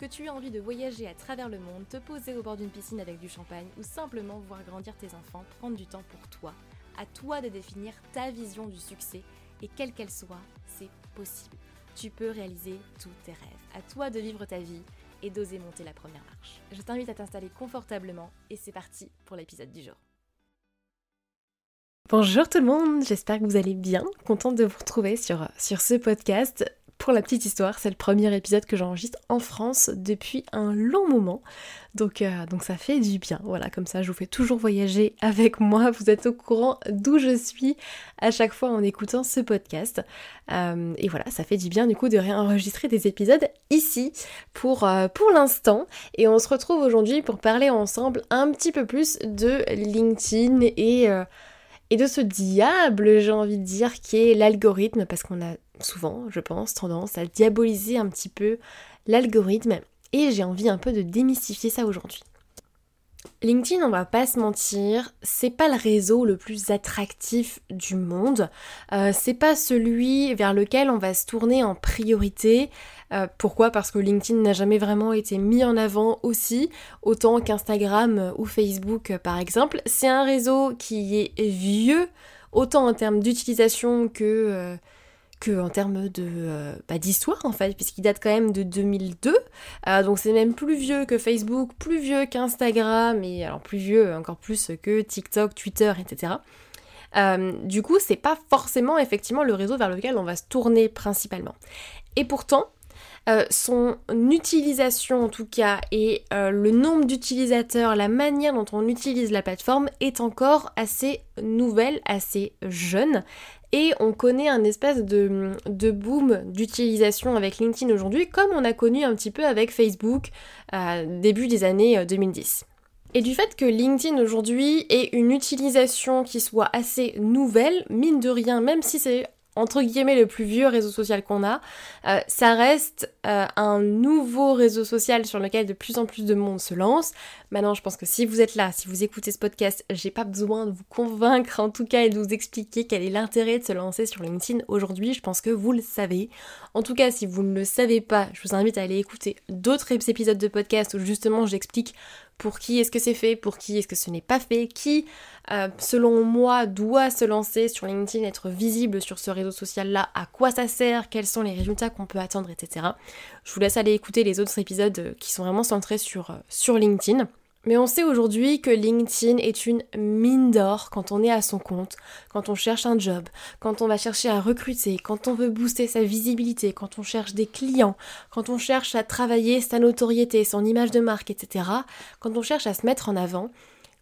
que tu aies envie de voyager à travers le monde, te poser au bord d'une piscine avec du champagne ou simplement voir grandir tes enfants, prendre du temps pour toi. À toi de définir ta vision du succès et quelle qu'elle soit, c'est possible. Tu peux réaliser tous tes rêves. À toi de vivre ta vie et d'oser monter la première marche. Je t'invite à t'installer confortablement et c'est parti pour l'épisode du jour. Bonjour tout le monde, j'espère que vous allez bien. Contente de vous retrouver sur, sur ce podcast. Pour la petite histoire, c'est le premier épisode que j'enregistre en France depuis un long moment. Donc, euh, donc ça fait du bien. Voilà, comme ça je vous fais toujours voyager avec moi. Vous êtes au courant d'où je suis à chaque fois en écoutant ce podcast. Euh, et voilà, ça fait du bien du coup de réenregistrer des épisodes ici pour, euh, pour l'instant. Et on se retrouve aujourd'hui pour parler ensemble un petit peu plus de LinkedIn et et de ce diable, j'ai envie de dire, qui est l'algorithme, parce qu'on a souvent, je pense, tendance à diaboliser un petit peu l'algorithme, et j'ai envie un peu de démystifier ça aujourd'hui. LinkedIn, on va pas se mentir, c'est pas le réseau le plus attractif du monde. Euh, c'est pas celui vers lequel on va se tourner en priorité. Euh, pourquoi? Parce que LinkedIn n'a jamais vraiment été mis en avant aussi, autant qu'Instagram ou Facebook par exemple. C'est un réseau qui est vieux, autant en termes d'utilisation que... Euh, en termes de euh, bah, d'histoire en fait, puisqu'il date quand même de 2002. Euh, donc c'est même plus vieux que Facebook, plus vieux qu'Instagram, et alors plus vieux encore plus que TikTok, Twitter, etc. Du coup, c'est pas forcément effectivement le réseau vers lequel on va se tourner principalement. Et pourtant, euh, son utilisation en tout cas et euh, le nombre d'utilisateurs, la manière dont on utilise la plateforme est encore assez nouvelle, assez jeune. Et on connaît un espèce de, boom d'utilisation avec LinkedIn aujourd'hui, comme on a connu un petit peu avec Facebook euh, début des années 2010. Et du fait que LinkedIn aujourd'hui ait une utilisation qui soit assez nouvelle, mine de rien, même si c'est entre guillemets le plus vieux réseau social qu'on a, euh, ça reste euh, un nouveau réseau social sur lequel de plus en plus de monde se lance. Maintenant, je pense que si vous êtes là, si vous écoutez ce podcast, j'ai pas besoin de vous convaincre en tout cas et de vous expliquer quel est l'intérêt de se lancer sur LinkedIn aujourd'hui. Je pense que vous le savez. En tout cas, si vous ne le savez pas, je vous invite à aller écouter d'autres épisodes de podcast où justement j'explique pour qui est-ce que c'est fait, pour qui est-ce que ce n'est pas fait, qui, euh, selon moi, doit se lancer sur LinkedIn, être visible sur ce réseau social-là, à quoi ça sert, quels sont les résultats qu'on peut attendre, etc. Je vous laisse aller écouter les autres épisodes euh, qui sont vraiment centrés sur, euh, sur LinkedIn. Mais on sait aujourd'hui que LinkedIn est une mine d'or quand on est à son compte, quand on cherche un job, quand on va chercher à recruter, quand on veut booster sa visibilité, quand on cherche des clients, quand on cherche à travailler sa notoriété, son image de marque, etc. Quand on cherche à se mettre en avant,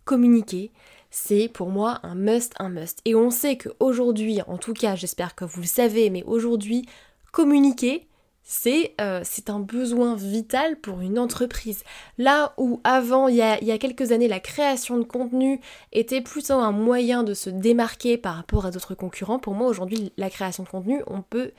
communiquer, c'est pour moi un must, un must. Et on sait qu'aujourd'hui, en tout cas j'espère que vous le savez, mais aujourd'hui, communiquer, euh, c'est un besoin vital pour une entreprise. Là où avant, il y, a, il y, a, quelques années, la création de contenu était plutôt un moyen de se démarquer par rapport à d'autres concurrents, pour moi aujourd'hui, la création de contenu, on peut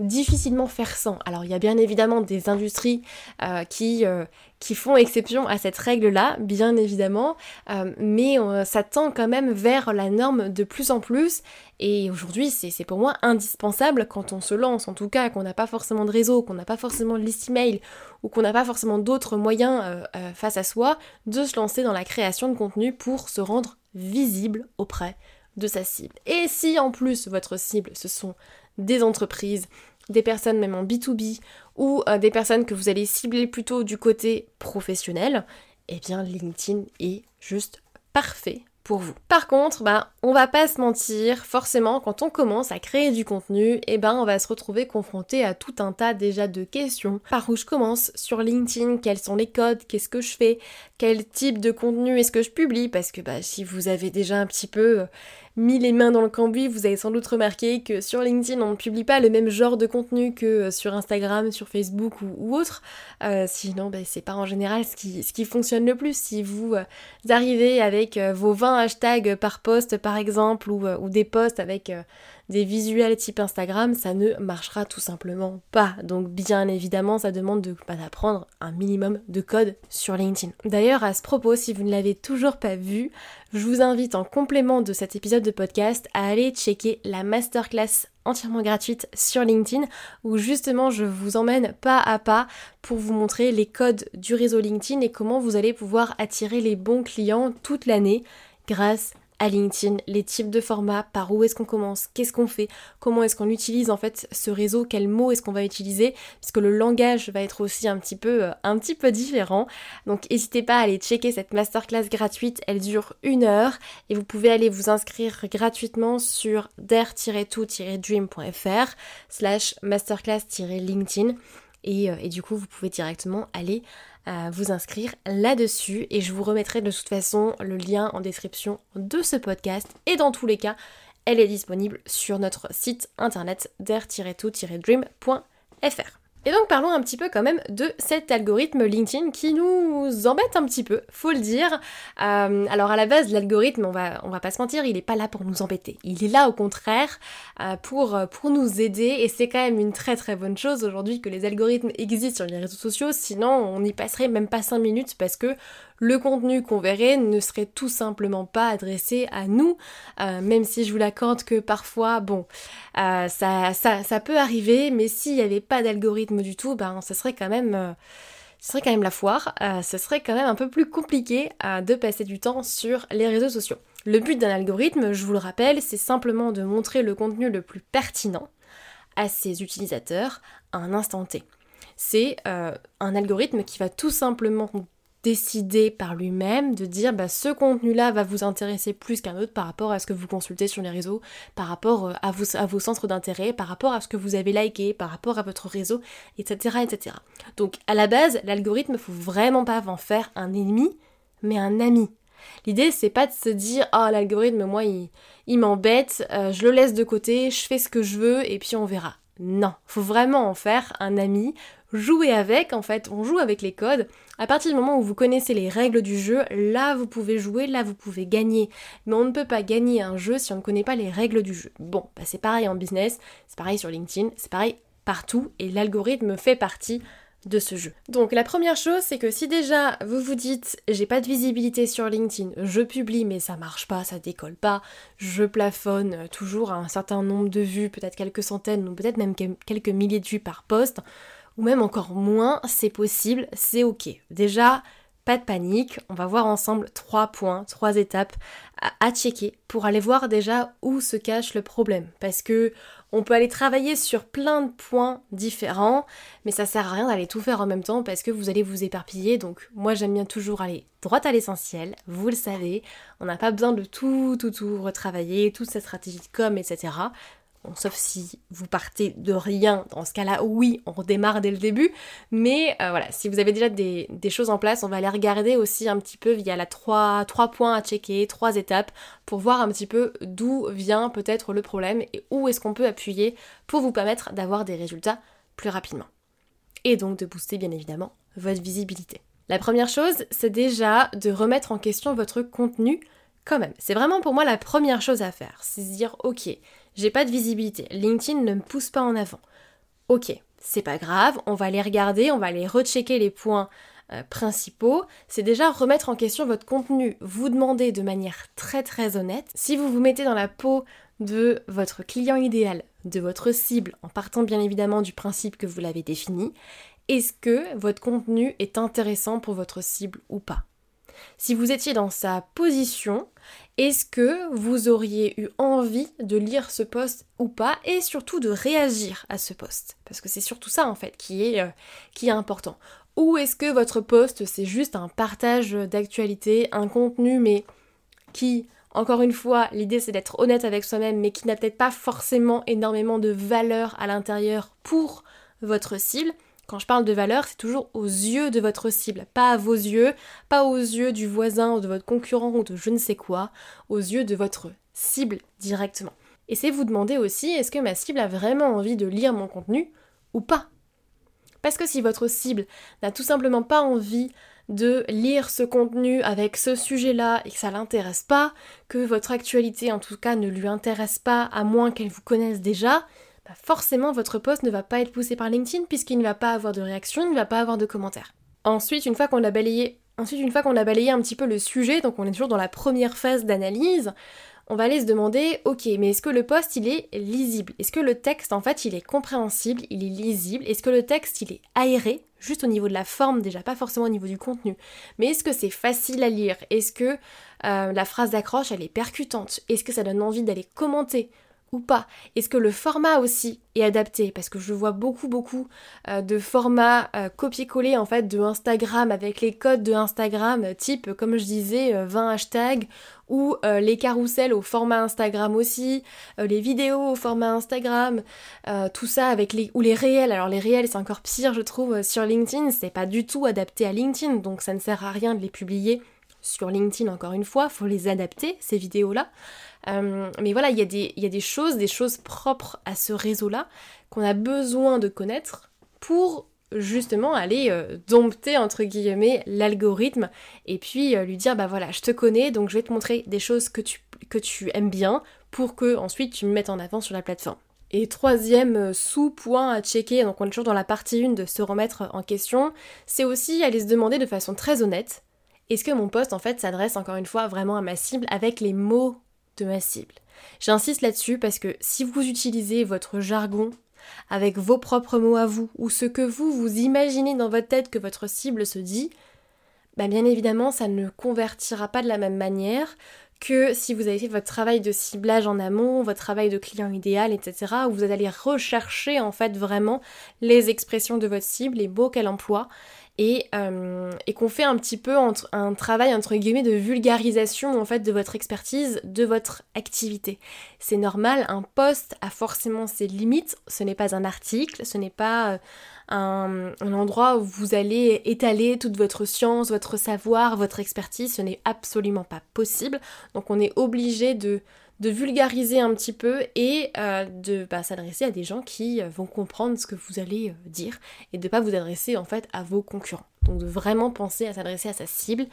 difficilement faire sans. Alors il y a bien évidemment des industries euh, qui, euh, qui font exception à cette règle-là, bien évidemment, euh, mais ça tend quand même vers la norme de plus en plus, et aujourd'hui c'est pour moi indispensable quand on se lance, en tout cas qu'on n'a pas forcément de réseau, qu'on n'a pas forcément de liste email, ou qu'on n'a pas forcément d'autres moyens face à soi, de se lancer dans la création de contenu pour se rendre visible auprès de sa cible. Et si en plus votre cible ce sont des entreprises, des personnes même en B2B ou euh, des personnes que vous allez cibler plutôt du côté professionnel, eh bien LinkedIn est juste parfait pour vous. Par contre, ben, on va pas se mentir, forcément, quand on commence à créer du contenu, eh ben, on va se retrouver confronté à tout un tas déjà de questions. Par où je commence? Sur LinkedIn Quels sont les codes? Qu'est-ce que je fais? Quel type de contenu est-ce que je publie Parce que bah, si vous avez déjà un petit peu euh, mis les mains dans le cambouis, vous avez sans doute remarqué que sur LinkedIn, on ne publie pas le même genre de contenu que euh, sur Instagram, sur Facebook ou, autre. Euh, sinon, ben, c'est pas en général ce qui, fonctionne le plus. Si vous, arrivez avec vos 20 hashtags par post, par exemple, ou, ou des posts avec des visuels type Instagram, ça ne marchera tout simplement pas. Donc bien évidemment, ça demande de, d'apprendre un minimum de code sur LinkedIn. D'ailleurs, à ce propos, si vous ne l'avez toujours pas vu, je vous invite en complément de cet épisode de podcast à aller checker la masterclass entièrement gratuite sur LinkedIn où justement je vous emmène pas à pas pour vous montrer les codes du réseau LinkedIn et comment vous allez pouvoir attirer les bons clients toute l'année grâce à LinkedIn, les types de formats, par où est-ce qu'on commence, qu'est-ce qu'on fait, comment est-ce qu'on utilise en fait ce réseau, quels mots est-ce qu'on va utiliser, puisque le langage va être aussi un petit peu, euh, un petit peu différent. Donc n'hésitez pas à aller checker cette masterclass gratuite, elle dure une heure et vous pouvez aller vous inscrire gratuitement sur dare-to-dream.fr slash masterclass-linkedin euh, et du coup vous pouvez directement aller à vous inscrire là-dessus et je vous remettrai de toute façon le lien en description de ce podcast et dans tous les cas elle est disponible sur notre site internet dare-to-dream.fr. Et donc parlons un petit peu quand même de cet algorithme LinkedIn qui nous embête un petit peu, faut le dire. Euh, alors à la base, l'algorithme, on va, on va pas se mentir, il est pas là pour nous embêter. Il est là au contraire euh, pour, pour nous aider et c'est quand même une très très bonne chose aujourd'hui que les algorithmes existent sur les réseaux sociaux, sinon on n'y passerait même pas 5 minutes parce que le contenu qu'on verrait ne serait tout simplement pas adressé à nous, euh, même si je vous l'accorde que parfois, bon, euh, ça, ça, ça, peut arriver, mais s'il n'y avait pas d'algorithme du tout, ben, ce serait quand même... Euh, ce serait quand même la foire, ce serait quand même un peu plus compliqué de passer du temps sur les réseaux sociaux. Le but d'un algorithme, je vous le rappelle, c'est simplement de montrer le contenu le plus pertinent à ses utilisateurs à un instant T. C'est un algorithme qui va tout simplement décider par lui-même de dire bah, ce contenu-là va vous intéresser plus qu'un autre par rapport à ce que vous consultez sur les réseaux, par rapport euh, à vos, à vos centres d'intérêt, par rapport à ce que vous avez liké, par rapport à votre réseau, etc. etc. Donc à la base, l'algorithme, faut vraiment pas en faire un ennemi, mais un ami. L'idée, c'est pas de se dire oh l'algorithme, moi, il, il m'embête, euh, je le laisse de côté, je fais ce que je veux et puis on verra. Non, faut vraiment en faire un ami, jouer avec, en fait, on joue avec les codes. À partir du moment où vous connaissez les règles du jeu, là vous pouvez jouer, là vous pouvez gagner. Mais on ne peut pas gagner un jeu si on ne connaît pas les règles du jeu. Bon, bah c'est pareil en business, c'est pareil sur LinkedIn, c'est pareil partout, et l'algorithme fait partie de ce jeu. Donc la première chose, c'est que si déjà vous vous dites j'ai pas de visibilité sur LinkedIn, je publie mais ça marche pas, ça décolle pas, je plafonne toujours à un certain nombre de vues, peut-être quelques centaines ou peut-être même quelques milliers de vues par poste, ou même encore moins, c'est possible, c'est ok. Déjà, pas de panique, on va voir ensemble trois points, trois étapes à, checker pour aller voir déjà où se cache le problème. Parce que on peut aller travailler sur plein de points différents, mais ça sert à rien d'aller tout faire en même temps parce que vous allez vous éparpiller. Donc moi j'aime bien toujours aller droit à l'essentiel, vous le savez, on n'a pas besoin de tout, tout, tout retravailler, toute cette stratégie de com, etc sauf si vous partez de rien, dans ce cas-là, oui, on redémarre dès le début. Mais euh, voilà, si vous avez déjà des, choses en place, on va aller regarder aussi un petit peu via la trois, trois points à checker, trois étapes, pour voir un petit peu d'où vient peut-être le problème et où est-ce qu'on peut appuyer pour vous permettre d'avoir des résultats plus rapidement. Et donc de booster bien évidemment votre visibilité. La première chose, c'est déjà de remettre en question votre contenu même. C'est vraiment pour moi la première chose à faire. C'est se dire, ok, j'ai pas de visibilité. LinkedIn ne me pousse pas en avant. Ok, c'est pas grave, on va aller regarder, on va aller rechecker les points euh, principaux. C'est déjà remettre en question votre contenu. Vous demandez de manière très très honnête si vous vous mettez dans la peau de votre client idéal, de votre cible, en partant bien évidemment du principe que vous l'avez défini. Est-ce que votre contenu est intéressant pour votre cible ou pas? Si vous étiez dans sa position, est-ce que vous auriez eu envie de lire ce poste ou pas et surtout de réagir à ce poste? Parce que c'est surtout ça en fait qui est, euh, qui est important. Ou est-ce que votre poste c'est juste un partage d'actualité, un contenu mais qui encore une fois, l'idée c'est d'être honnête avec soi-même, mais qui n'a peut-être pas forcément énormément de valeur à l'intérieur pour votre cible. Quand je parle de valeur, c'est toujours aux yeux de votre cible, pas à vos yeux, pas aux yeux du voisin ou de votre concurrent ou de je ne sais quoi, aux yeux de votre cible directement. Et c'est vous demander aussi, est-ce que ma cible a vraiment envie de lire mon contenu ou pas? Parce que si votre cible n'a tout simplement pas envie de lire ce contenu avec ce sujet-là et que ça l'intéresse pas, que votre actualité en tout cas ne lui intéresse pas à moins qu'elle vous connaisse déjà, forcément votre post ne va pas être poussé par LinkedIn puisqu'il ne va pas avoir de réaction, il ne va pas avoir de commentaires. Ensuite, une fois qu'on a balayé Ensuite, une fois qu'on a balayé un petit peu le sujet, donc on est toujours dans la première phase d'analyse, on va aller se demander, ok, mais est-ce que le post il est lisible? Est-ce que le texte en fait il est compréhensible, il est lisible? Est-ce que le texte il est aéré Juste au niveau de la forme déjà, pas forcément au niveau du contenu. Mais est-ce que c'est facile à lire? Est-ce que euh, la phrase d'accroche elle est percutante? Est-ce que ça donne envie d'aller commenter? Ou pas Est-ce que le format aussi est adapté? Parce que je vois beaucoup beaucoup euh, de formats euh, copier-coller en fait de Instagram avec les codes de Instagram type comme je disais 20 euh, hashtags ou les carousels au format Instagram aussi, les vidéos au format Instagram, tout ça avec les ou les réels. Alors les réels c'est encore pire je trouve sur LinkedIn, c'est pas du tout adapté à LinkedIn donc ça ne sert à rien de les publier sur LinkedIn encore une fois, faut les adapter ces vidéos là. Euh, mais voilà, il y, a des, y a des choses, des choses propres à ce réseau-là qu'on a besoin de connaître pour justement aller euh, dompter entre guillemets l'algorithme et puis euh, lui dire bah voilà je te connais donc je vais te montrer des choses que tu, que tu aimes bien pour que ensuite tu me mettes en avant sur la plateforme. Et troisième sous-point à checker, donc on est toujours dans la partie 1 de se remettre en question, c'est aussi aller se demander de façon très honnête, est-ce que mon poste en fait s'adresse encore une fois vraiment à ma cible avec les mots ma cible. J'insiste là-dessus parce que si vous utilisez votre jargon avec vos propres mots à vous ou ce que vous vous imaginez dans votre tête que votre cible se dit, bah bien évidemment ça ne convertira pas de la même manière que si vous avez fait votre travail de ciblage en amont, votre travail de client idéal, etc., où vous allez rechercher en fait vraiment les expressions de votre cible, les mots qu'elle emploie, euh, et, qu'on fait un petit peu un travail entre guillemets de vulgarisation en fait de votre expertise, de votre activité. C'est normal, un poste a forcément ses limites, ce n'est pas un article, ce n'est pas euh, un, un, endroit où vous allez étaler toute votre science, votre savoir, votre expertise, ce n'est absolument pas possible. Donc on est obligé de de vulgariser un petit peu et euh, de bah, s'adresser à des gens qui euh, vont comprendre ce que vous allez euh, dire et de pas vous adresser en fait à vos concurrents. Donc de vraiment penser à s'adresser à sa cible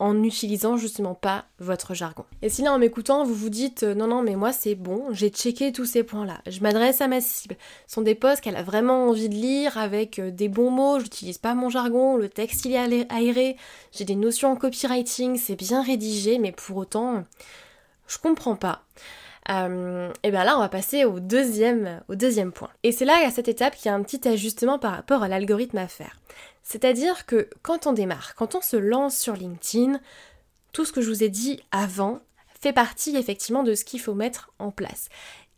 en n'utilisant justement pas votre jargon. Et si là en m'écoutant vous vous dites non non mais moi c'est bon, j'ai checké tous ces points là, je m'adresse à ma cible, ce sont des posts qu'elle a vraiment envie de lire avec des bons mots, j'utilise pas mon jargon, le texte il est aéré, j'ai des notions en copywriting, c'est bien rédigé mais pour autant je comprends pas. Euh, et bien là, on va passer au deuxième, au deuxième point. Et c'est là, à cette étape, qu'il y a un petit ajustement par rapport à l'algorithme à faire. C'est-à-dire que quand on démarre, quand on se lance sur LinkedIn, tout ce que je vous ai dit avant fait partie effectivement de ce qu'il faut mettre en place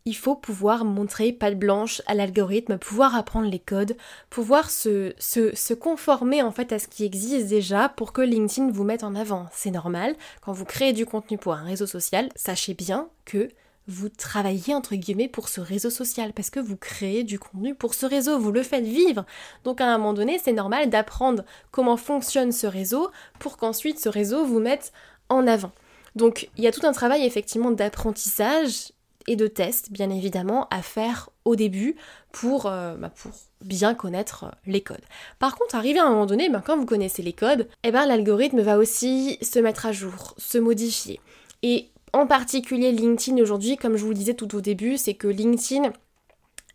il faut pouvoir montrer patte blanche à l'algorithme, pouvoir apprendre les codes, pouvoir se, se, conformer en fait à ce qui existe déjà pour que LinkedIn vous mette en avant. C'est normal, quand vous créez du contenu pour un réseau social, sachez bien que vous travaillez entre guillemets pour ce réseau social parce que vous créez du contenu pour ce réseau, vous le faites vivre. Donc à un moment donné, c'est normal d'apprendre comment fonctionne ce réseau pour qu'ensuite ce réseau vous mette en avant. Donc il y a tout un travail effectivement d'apprentissage et de tests, bien évidemment, à faire au début pour, euh, bah, pour bien connaître euh, les codes. Par contre, arrivé à un moment donné, ben, quand vous connaissez les codes, eh ben, l'algorithme va aussi se mettre à jour, se modifier. Et en particulier LinkedIn aujourd'hui, comme je vous le disais tout au début, c'est que LinkedIn,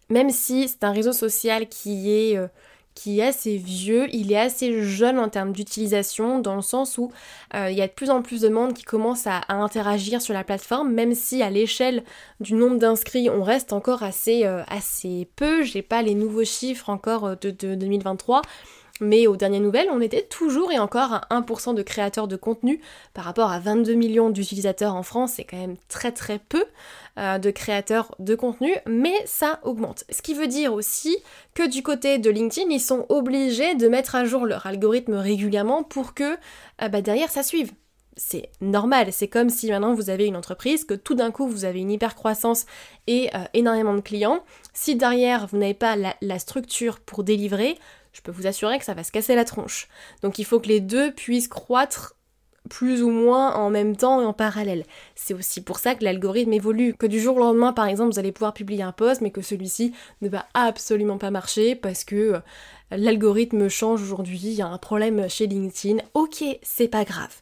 même si c'est un réseau social qui est... Euh, qui est assez vieux, il est assez jeune en termes d'utilisation, dans le sens où euh, il y a de plus en plus de monde qui commence à, interagir sur la plateforme, même si à l'échelle du nombre d'inscrits, on reste encore assez, euh, assez peu. J'ai pas les nouveaux chiffres encore euh, de, de 2023. Mais aux dernières nouvelles, on était toujours et encore à 1% de créateurs de contenu par rapport à 22 millions d'utilisateurs en France, c'est quand même très très peu euh, de créateurs de contenu, mais ça augmente. Ce qui veut dire aussi que du côté de LinkedIn, ils sont obligés de mettre à jour leur algorithme régulièrement pour que euh, bah, derrière ça suive c'est normal. C'est comme si maintenant vous avez une entreprise, que tout d'un coup vous avez une hyper croissance et euh, énormément de clients. Si derrière vous n'avez pas la, structure pour délivrer, je peux vous assurer que ça va se casser la tronche. Donc il faut que les deux puissent croître plus ou moins en même temps et en parallèle. C'est aussi pour ça que l'algorithme évolue. Que du jour au lendemain, par exemple, vous allez pouvoir publier un post, mais que celui-ci ne va absolument pas marcher parce que euh, l'algorithme change aujourd'hui, il y a un problème chez LinkedIn. Ok, c'est pas grave.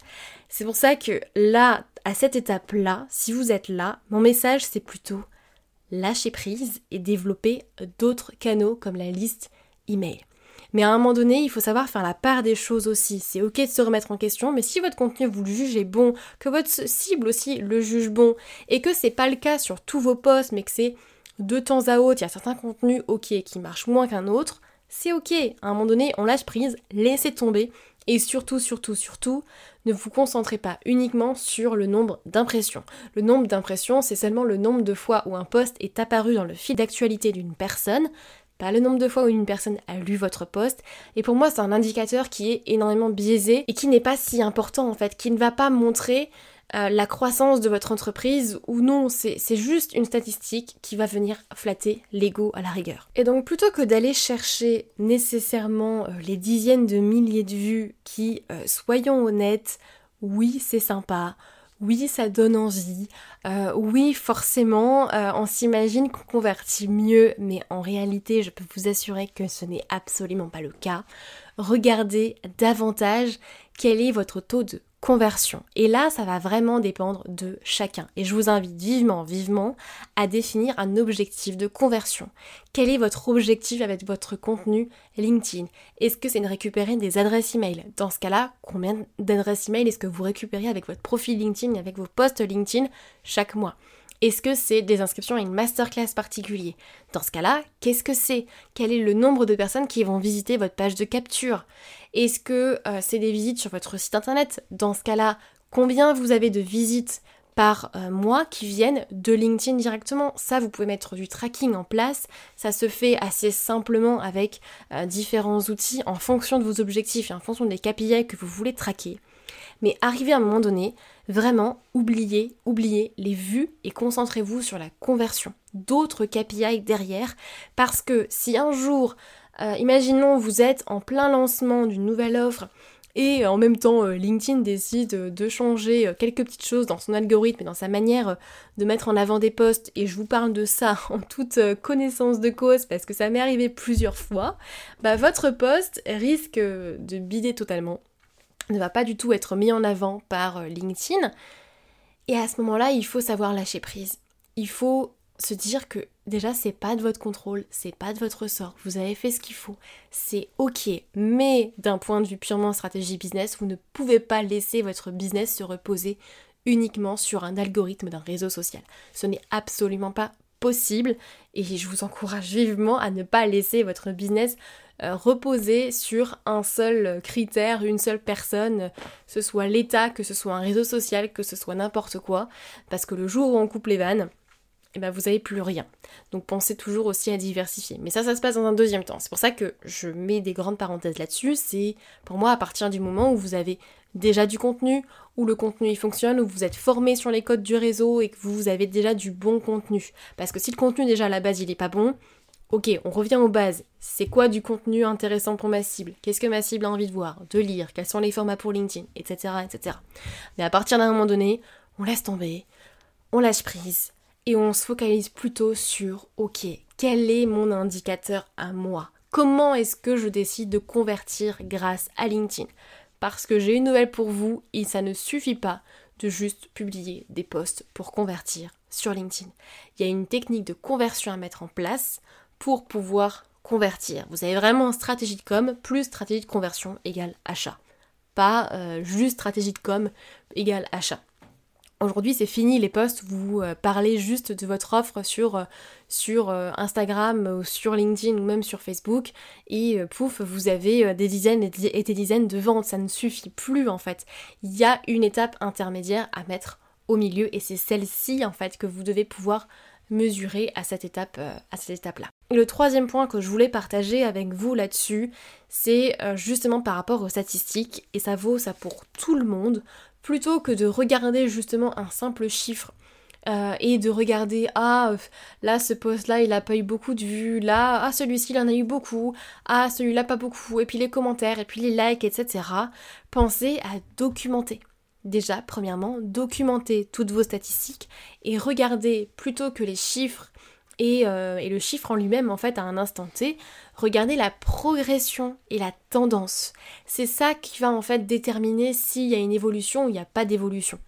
C'est pour ça que là, à cette étape-là, si vous êtes là, mon message c'est plutôt lâcher prise et développer d'autres canaux comme la liste email. Mais à un moment donné, il faut savoir faire la part des choses aussi. C'est ok de se remettre en question, mais si votre contenu vous le jugez bon, que votre cible aussi le juge bon, et que c'est pas le cas sur tous vos posts, mais que c'est de temps à autre, il y a certains contenus ok qui marchent moins qu'un autre, c'est ok. À un moment donné, on lâche prise, laissez tomber, et surtout, surtout, surtout, ne vous concentrez pas uniquement sur le nombre d'impressions. Le nombre d'impressions, c'est seulement le nombre de fois où un post est apparu dans le fil d'actualité d'une personne, pas le nombre de fois où une personne a lu votre post. Et pour moi, c'est un indicateur qui est énormément biaisé et qui n'est pas si important en fait, qui ne va pas montrer euh, la croissance de votre entreprise ou non, c'est juste une statistique qui va venir flatter l'ego à la rigueur. Et donc plutôt que d'aller chercher nécessairement euh, les dizaines de milliers de vues qui, euh, soyons honnêtes, oui c'est sympa, oui, ça donne envie. Euh, oui, forcément, euh, on s'imagine qu'on convertit mieux, mais en réalité, je peux vous assurer que ce n'est absolument pas le cas. Regardez davantage quel est votre taux de conversion. Et là, ça va vraiment dépendre de chacun. Et je vous invite vivement, vivement à définir un objectif de conversion. Quel est votre objectif avec votre contenu LinkedIn? Est-ce que c'est de récupérer des adresses email? Dans ce cas-là, combien d'adresses email est-ce que vous récupérez avec votre profil LinkedIn et avec vos posts LinkedIn chaque mois? Est-ce que c'est des inscriptions à une masterclass particulier? Dans ce cas-là, qu'est-ce que c'est? Quel est le nombre de personnes qui vont visiter votre page de capture? Est-ce que euh, c'est des visites sur votre site internet? Dans ce cas-là, combien vous avez de visites par euh, mois qui viennent de LinkedIn directement? Ça, vous pouvez mettre du tracking en place. Ça se fait assez simplement avec euh, différents outils en fonction de vos objectifs et en fonction des KPI que vous voulez traquer. Mais arrivé à un moment donné, vraiment, oubliez, oubliez les vues et concentrez-vous sur la conversion. D'autres KPI derrière, parce que si un jour, euh, imaginons vous êtes en plein lancement d'une nouvelle offre, et en même temps, euh, LinkedIn décide de changer euh, quelques petites choses dans son algorithme et dans sa manière de mettre en avant des posts. Et je vous parle de ça en toute connaissance de cause parce que ça m'est arrivé plusieurs fois. Bah, votre post risque de bider totalement ne va pas du tout être mis en avant par euh, LinkedIn. Et à ce moment-là, il faut savoir lâcher prise. Il faut se dire que déjà c'est pas de votre contrôle, c'est pas de votre sort, vous avez fait ce qu'il faut, c'est ok, mais d'un point de vue purement stratégie business, vous ne pouvez pas laisser votre business se reposer uniquement sur un algorithme d'un réseau social. Ce n'est absolument pas possible et je vous encourage vivement à ne pas laisser votre business euh, reposer sur un seul critère, une seule personne, que ce soit l'État, que ce soit un réseau social, que ce soit n'importe quoi, parce que le jour où on coupe les vannes, eh ben vous n'avez plus rien. Donc pensez toujours aussi à diversifier. Mais ça, ça se passe dans un deuxième temps. C'est pour ça que je mets des grandes parenthèses là-dessus. C'est pour moi à partir du moment où vous avez déjà du contenu, où le contenu il fonctionne, où vous êtes formé sur les codes du réseau et que vous avez déjà du bon contenu. Parce que si le contenu déjà à la base il est pas bon, Ok, on revient aux bases. C'est quoi du contenu intéressant pour ma cible? Qu'est-ce que ma cible a envie de voir, de lire? Quels sont les formats pour LinkedIn? Etc. etc. Mais à partir d'un moment donné, on laisse tomber, on lâche prise et on se focalise plutôt sur ok, quel est mon indicateur à moi? Comment est-ce que je décide de convertir grâce à LinkedIn? Parce que j'ai une nouvelle pour vous et ça ne suffit pas de juste publier des posts pour convertir sur LinkedIn. Il y a une technique de conversion à mettre en place pour pouvoir convertir. Vous avez vraiment stratégie de com plus stratégie de conversion égale achat. Pas euh, juste stratégie de com égale achat. Aujourd'hui, c'est fini les posts, vous euh, parlez juste de votre offre sur, euh, sur Instagram ou sur LinkedIn ou même sur Facebook et pouf, vous avez des dizaines et des dizaines de ventes. Ça ne suffit plus en fait. Il y a une étape intermédiaire à mettre au milieu et c'est celle-ci en fait que vous devez pouvoir mesurer à cette étape à cette étape là. Le troisième point que je voulais partager avec vous là-dessus, c'est euh, justement par rapport aux statistiques, et ça vaut ça pour tout le monde, plutôt que de regarder justement un simple chiffre euh, et de regarder ah là ce post là il a pas eu beaucoup de vues. Là ah celui-ci il en a eu beaucoup. Ah celui-là pas beaucoup et puis les commentaires et puis les likes etc pensez à documenter. Déjà premièrement documenter toutes vos statistiques et regardez plutôt que les chiffres et, euh, et le chiffre en lui-même en fait à un instant T regardez la progression et la tendance c'est ça qui va en fait déterminer s'il y a une évolution ou il n'y a pas d'évolution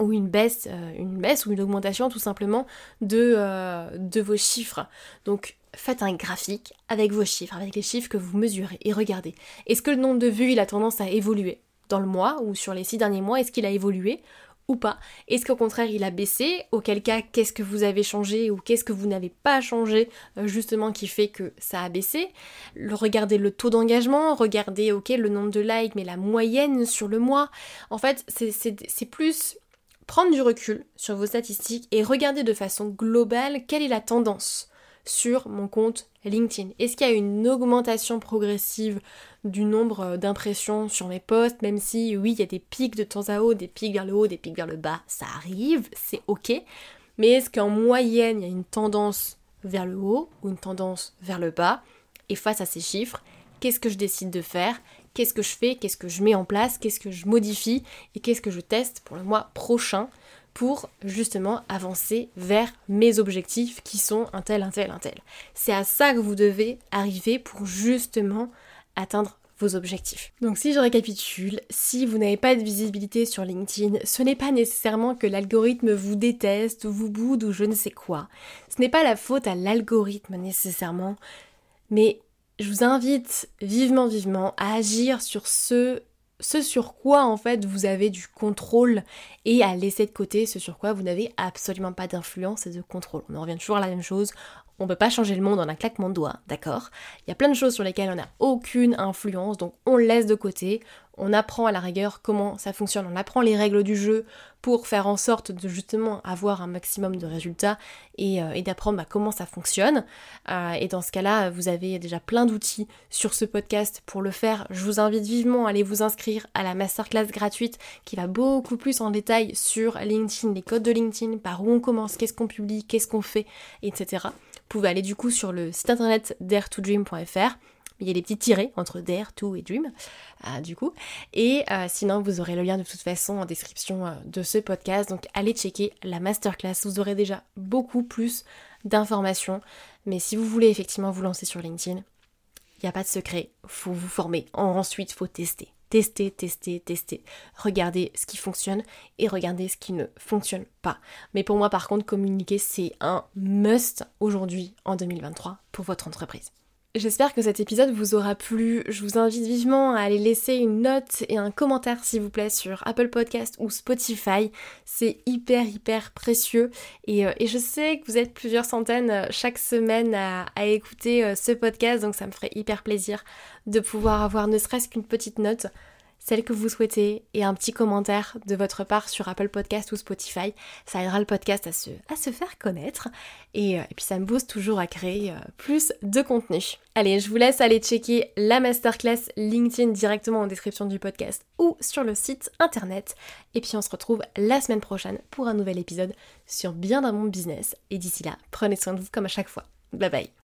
ou une baisse, euh, une baisse ou une augmentation tout simplement de, euh, de vos chiffres. Donc faites un graphique avec vos chiffres, avec les chiffres que vous mesurez et regardez. Est-ce que le nombre de vues il a tendance à évoluer dans le mois ou sur les six derniers mois? Est-ce qu'il a évolué ou pas. Est-ce qu'au contraire il a baissé? Auquel cas qu'est-ce que vous avez changé ou qu'est-ce que vous n'avez pas changé euh, justement qui fait que ça a baissé? Regardez le taux d'engagement, regardez ok le nombre de likes mais la moyenne sur le mois. En fait c'est plus prendre du recul sur vos statistiques et regarder de façon globale quelle est la tendance sur mon compte LinkedIn. Est-ce qu'il y a une augmentation progressive du nombre d'impressions sur mes posts, même si oui, il y a des pics de temps à autre, des pics vers le haut, des pics vers le bas, ça arrive, c'est ok. Mais est-ce qu'en moyenne, il y a une tendance vers le haut ou une tendance vers le bas? Et face à ces chiffres, qu'est-ce que je décide de faire? Qu'est-ce que je fais, qu'est-ce que je mets en place, qu'est-ce que je modifie? Et qu'est-ce que je teste pour le mois prochain? Pour justement avancer vers mes objectifs qui sont un tel, un tel, un tel. C'est à ça que vous devez arriver pour justement atteindre vos objectifs. Donc si je récapitule, si vous n'avez pas de visibilité sur LinkedIn, ce n'est pas nécessairement que l'algorithme vous déteste ou vous boude ou je ne sais quoi. Ce n'est pas la faute à l'algorithme nécessairement, mais je vous invite vivement, vivement à agir sur ce, ce sur quoi en fait vous avez du contrôle et à laisser de côté ce sur quoi vous n'avez absolument pas d'influence et de contrôle. On en revient toujours à la même chose. On ne peut pas changer le monde en un claquement de doigts, d'accord? Il y a plein de choses sur lesquelles on n'a aucune influence, donc on laisse de côté, on apprend à la rigueur comment ça fonctionne, on apprend les règles du jeu pour faire en sorte de justement avoir un maximum de résultats et, euh, d'apprendre bah, comment ça fonctionne. Euh, et dans ce cas-là, vous avez déjà plein d'outils sur ce podcast pour le faire. Je vous invite vivement à aller vous inscrire à la masterclass gratuite qui va beaucoup plus en détail sur LinkedIn, les codes de LinkedIn, par où on commence, qu'est-ce qu'on publie, qu'est-ce qu'on fait, etc. Vous pouvez aller du coup sur le site internet dare2dream.fr il y a des petits tirés entre Dare, To et Dream, euh, du coup. Et euh, sinon, vous aurez le lien de toute façon en description euh, de ce podcast. Donc allez checker la masterclass. Vous aurez déjà beaucoup plus d'informations. Mais si vous voulez effectivement vous lancer sur LinkedIn, il n'y a pas de secret. Faut vous former. Ensuite, faut tester. Tester, tester, tester. Regardez ce qui fonctionne et regardez ce qui ne fonctionne pas. Mais pour moi, par contre, communiquer, c'est un must aujourd'hui en 2023 pour votre entreprise. J'espère que cet épisode vous aura plu. Je vous invite vivement à aller laisser une note et un commentaire s'il vous plaît sur Apple Podcast ou Spotify. C'est hyper hyper précieux et, euh, je sais que vous êtes plusieurs centaines euh, chaque semaine à, à écouter euh, ce podcast donc ça me ferait hyper plaisir de pouvoir avoir ne serait-ce qu'une petite note celle que vous souhaitez et un petit commentaire de votre part sur Apple Podcast ou Spotify. Ça aidera le podcast à se, faire connaître et, euh, puis ça me booste toujours à créer euh, plus de contenu. Allez, je vous laisse aller checker la masterclass LinkedIn directement en description du podcast ou sur le site internet. Et puis on se retrouve la semaine prochaine pour un nouvel épisode sur bien dans mon business. Et d'ici là, prenez soin de vous comme à chaque fois. Bye bye